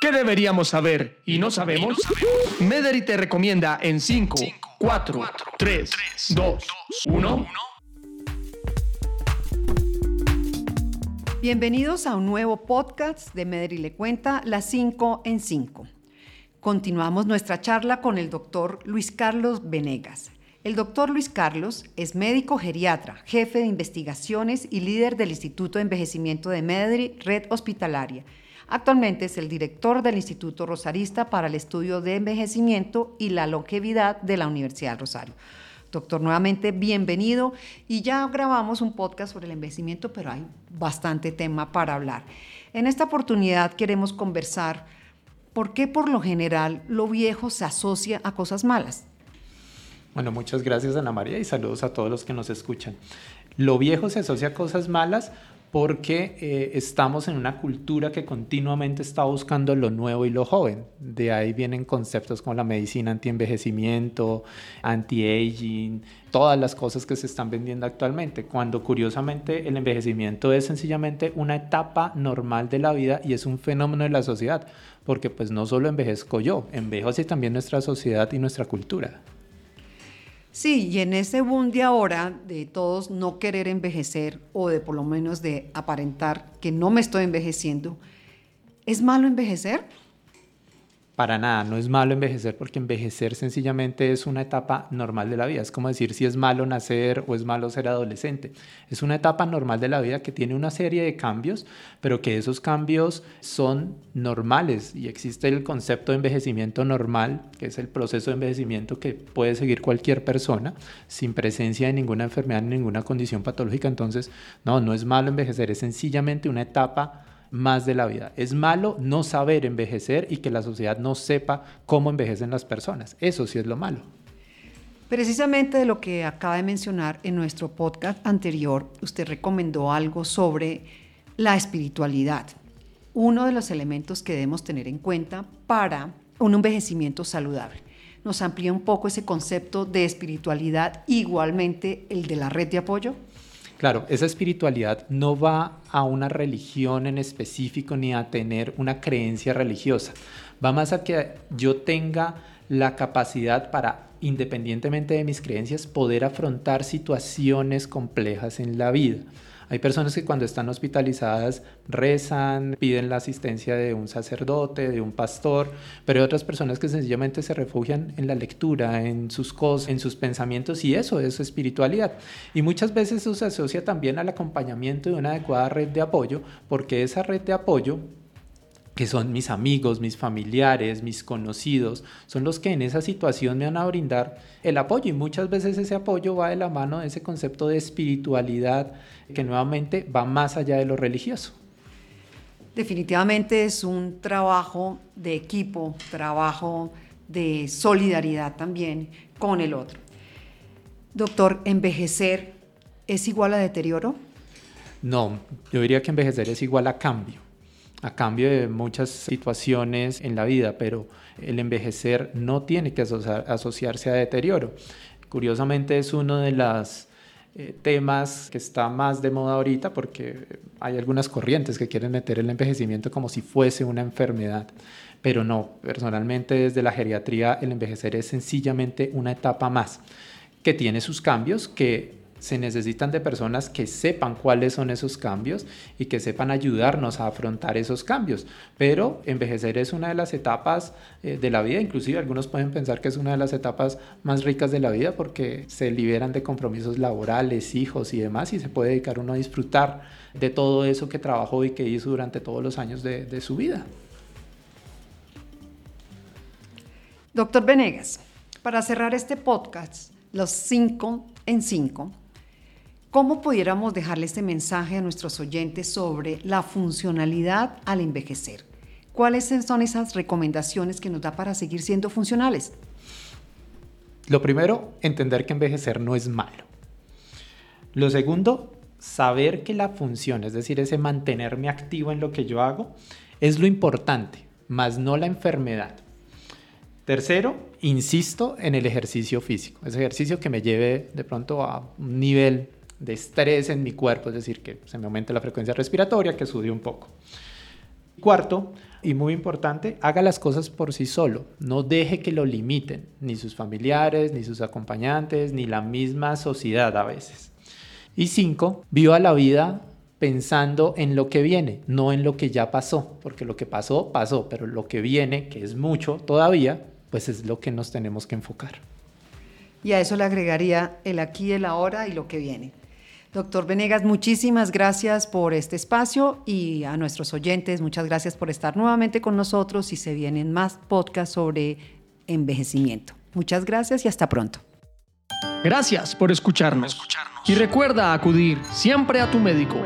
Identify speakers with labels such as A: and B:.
A: ¿Qué deberíamos saber y no sabemos? Mederi te recomienda en 5, 4, 3, 2, 1.
B: Bienvenidos a un nuevo podcast de Mederi le cuenta las 5 en 5. Continuamos nuestra charla con el doctor Luis Carlos Venegas. El doctor Luis Carlos es médico geriatra, jefe de investigaciones y líder del Instituto de Envejecimiento de Mederi, Red Hospitalaria. Actualmente es el director del Instituto Rosarista para el Estudio de Envejecimiento y la Longevidad de la Universidad Rosario. Doctor, nuevamente bienvenido y ya grabamos un podcast sobre el envejecimiento, pero hay bastante tema para hablar. En esta oportunidad queremos conversar por qué por lo general lo viejo se asocia a cosas malas.
C: Bueno, muchas gracias Ana María y saludos a todos los que nos escuchan. Lo viejo se asocia a cosas malas porque eh, estamos en una cultura que continuamente está buscando lo nuevo y lo joven. De ahí vienen conceptos como la medicina anti-envejecimiento, anti-aging, todas las cosas que se están vendiendo actualmente, cuando curiosamente el envejecimiento es sencillamente una etapa normal de la vida y es un fenómeno de la sociedad, porque pues no solo envejezco yo, envejece también nuestra sociedad y nuestra cultura.
B: Sí, y en ese boom de ahora de todos no querer envejecer o de por lo menos de aparentar que no me estoy envejeciendo, ¿es malo envejecer?
C: Para nada, no es malo envejecer porque envejecer sencillamente es una etapa normal de la vida. Es como decir si es malo nacer o es malo ser adolescente. Es una etapa normal de la vida que tiene una serie de cambios, pero que esos cambios son normales y existe el concepto de envejecimiento normal, que es el proceso de envejecimiento que puede seguir cualquier persona sin presencia de ninguna enfermedad ni ninguna condición patológica. Entonces, no, no es malo envejecer, es sencillamente una etapa más de la vida. Es malo no saber envejecer y que la sociedad no sepa cómo envejecen las personas. Eso sí es lo malo.
B: Precisamente de lo que acaba de mencionar en nuestro podcast anterior, usted recomendó algo sobre la espiritualidad. Uno de los elementos que debemos tener en cuenta para un envejecimiento saludable. ¿Nos amplía un poco ese concepto de espiritualidad, igualmente el de la red de apoyo?
C: Claro, esa espiritualidad no va a una religión en específico ni a tener una creencia religiosa. Va más a que yo tenga la capacidad para, independientemente de mis creencias, poder afrontar situaciones complejas en la vida. Hay personas que cuando están hospitalizadas rezan, piden la asistencia de un sacerdote, de un pastor, pero hay otras personas que sencillamente se refugian en la lectura, en sus cosas, en sus pensamientos y eso es espiritualidad. Y muchas veces eso se asocia también al acompañamiento de una adecuada red de apoyo, porque esa red de apoyo que son mis amigos, mis familiares, mis conocidos, son los que en esa situación me van a brindar el apoyo y muchas veces ese apoyo va de la mano de ese concepto de espiritualidad que nuevamente va más allá de lo religioso.
B: Definitivamente es un trabajo de equipo, trabajo de solidaridad también con el otro. Doctor, ¿envejecer es igual a deterioro?
C: No, yo diría que envejecer es igual a cambio a cambio de muchas situaciones en la vida, pero el envejecer no tiene que asociarse a deterioro. Curiosamente es uno de los eh, temas que está más de moda ahorita porque hay algunas corrientes que quieren meter el envejecimiento como si fuese una enfermedad, pero no, personalmente desde la geriatría el envejecer es sencillamente una etapa más que tiene sus cambios, que se necesitan de personas que sepan cuáles son esos cambios y que sepan ayudarnos a afrontar esos cambios. Pero envejecer es una de las etapas eh, de la vida, inclusive algunos pueden pensar que es una de las etapas más ricas de la vida porque se liberan de compromisos laborales, hijos y demás y se puede dedicar uno a disfrutar de todo eso que trabajó y que hizo durante todos los años de, de su vida.
B: Doctor Venegas, para cerrar este podcast, los cinco en cinco, ¿Cómo pudiéramos dejarle este mensaje a nuestros oyentes sobre la funcionalidad al envejecer? ¿Cuáles son esas recomendaciones que nos da para seguir siendo funcionales?
C: Lo primero, entender que envejecer no es malo. Lo segundo, saber que la función, es decir, ese mantenerme activo en lo que yo hago, es lo importante, más no la enfermedad. Tercero, insisto en el ejercicio físico, ese ejercicio que me lleve de pronto a un nivel de estrés en mi cuerpo, es decir, que se me aumente la frecuencia respiratoria, que sube un poco. Cuarto, y muy importante, haga las cosas por sí solo. No deje que lo limiten, ni sus familiares, ni sus acompañantes, ni la misma sociedad a veces. Y cinco, viva la vida pensando en lo que viene, no en lo que ya pasó, porque lo que pasó, pasó, pero lo que viene, que es mucho todavía, pues es lo que nos tenemos que enfocar.
B: Y a eso le agregaría el aquí, el ahora y lo que viene. Doctor Venegas, muchísimas gracias por este espacio y a nuestros oyentes, muchas gracias por estar nuevamente con nosotros y se vienen más podcasts sobre envejecimiento. Muchas gracias y hasta pronto.
A: Gracias por escucharnos. Y recuerda acudir siempre a tu médico.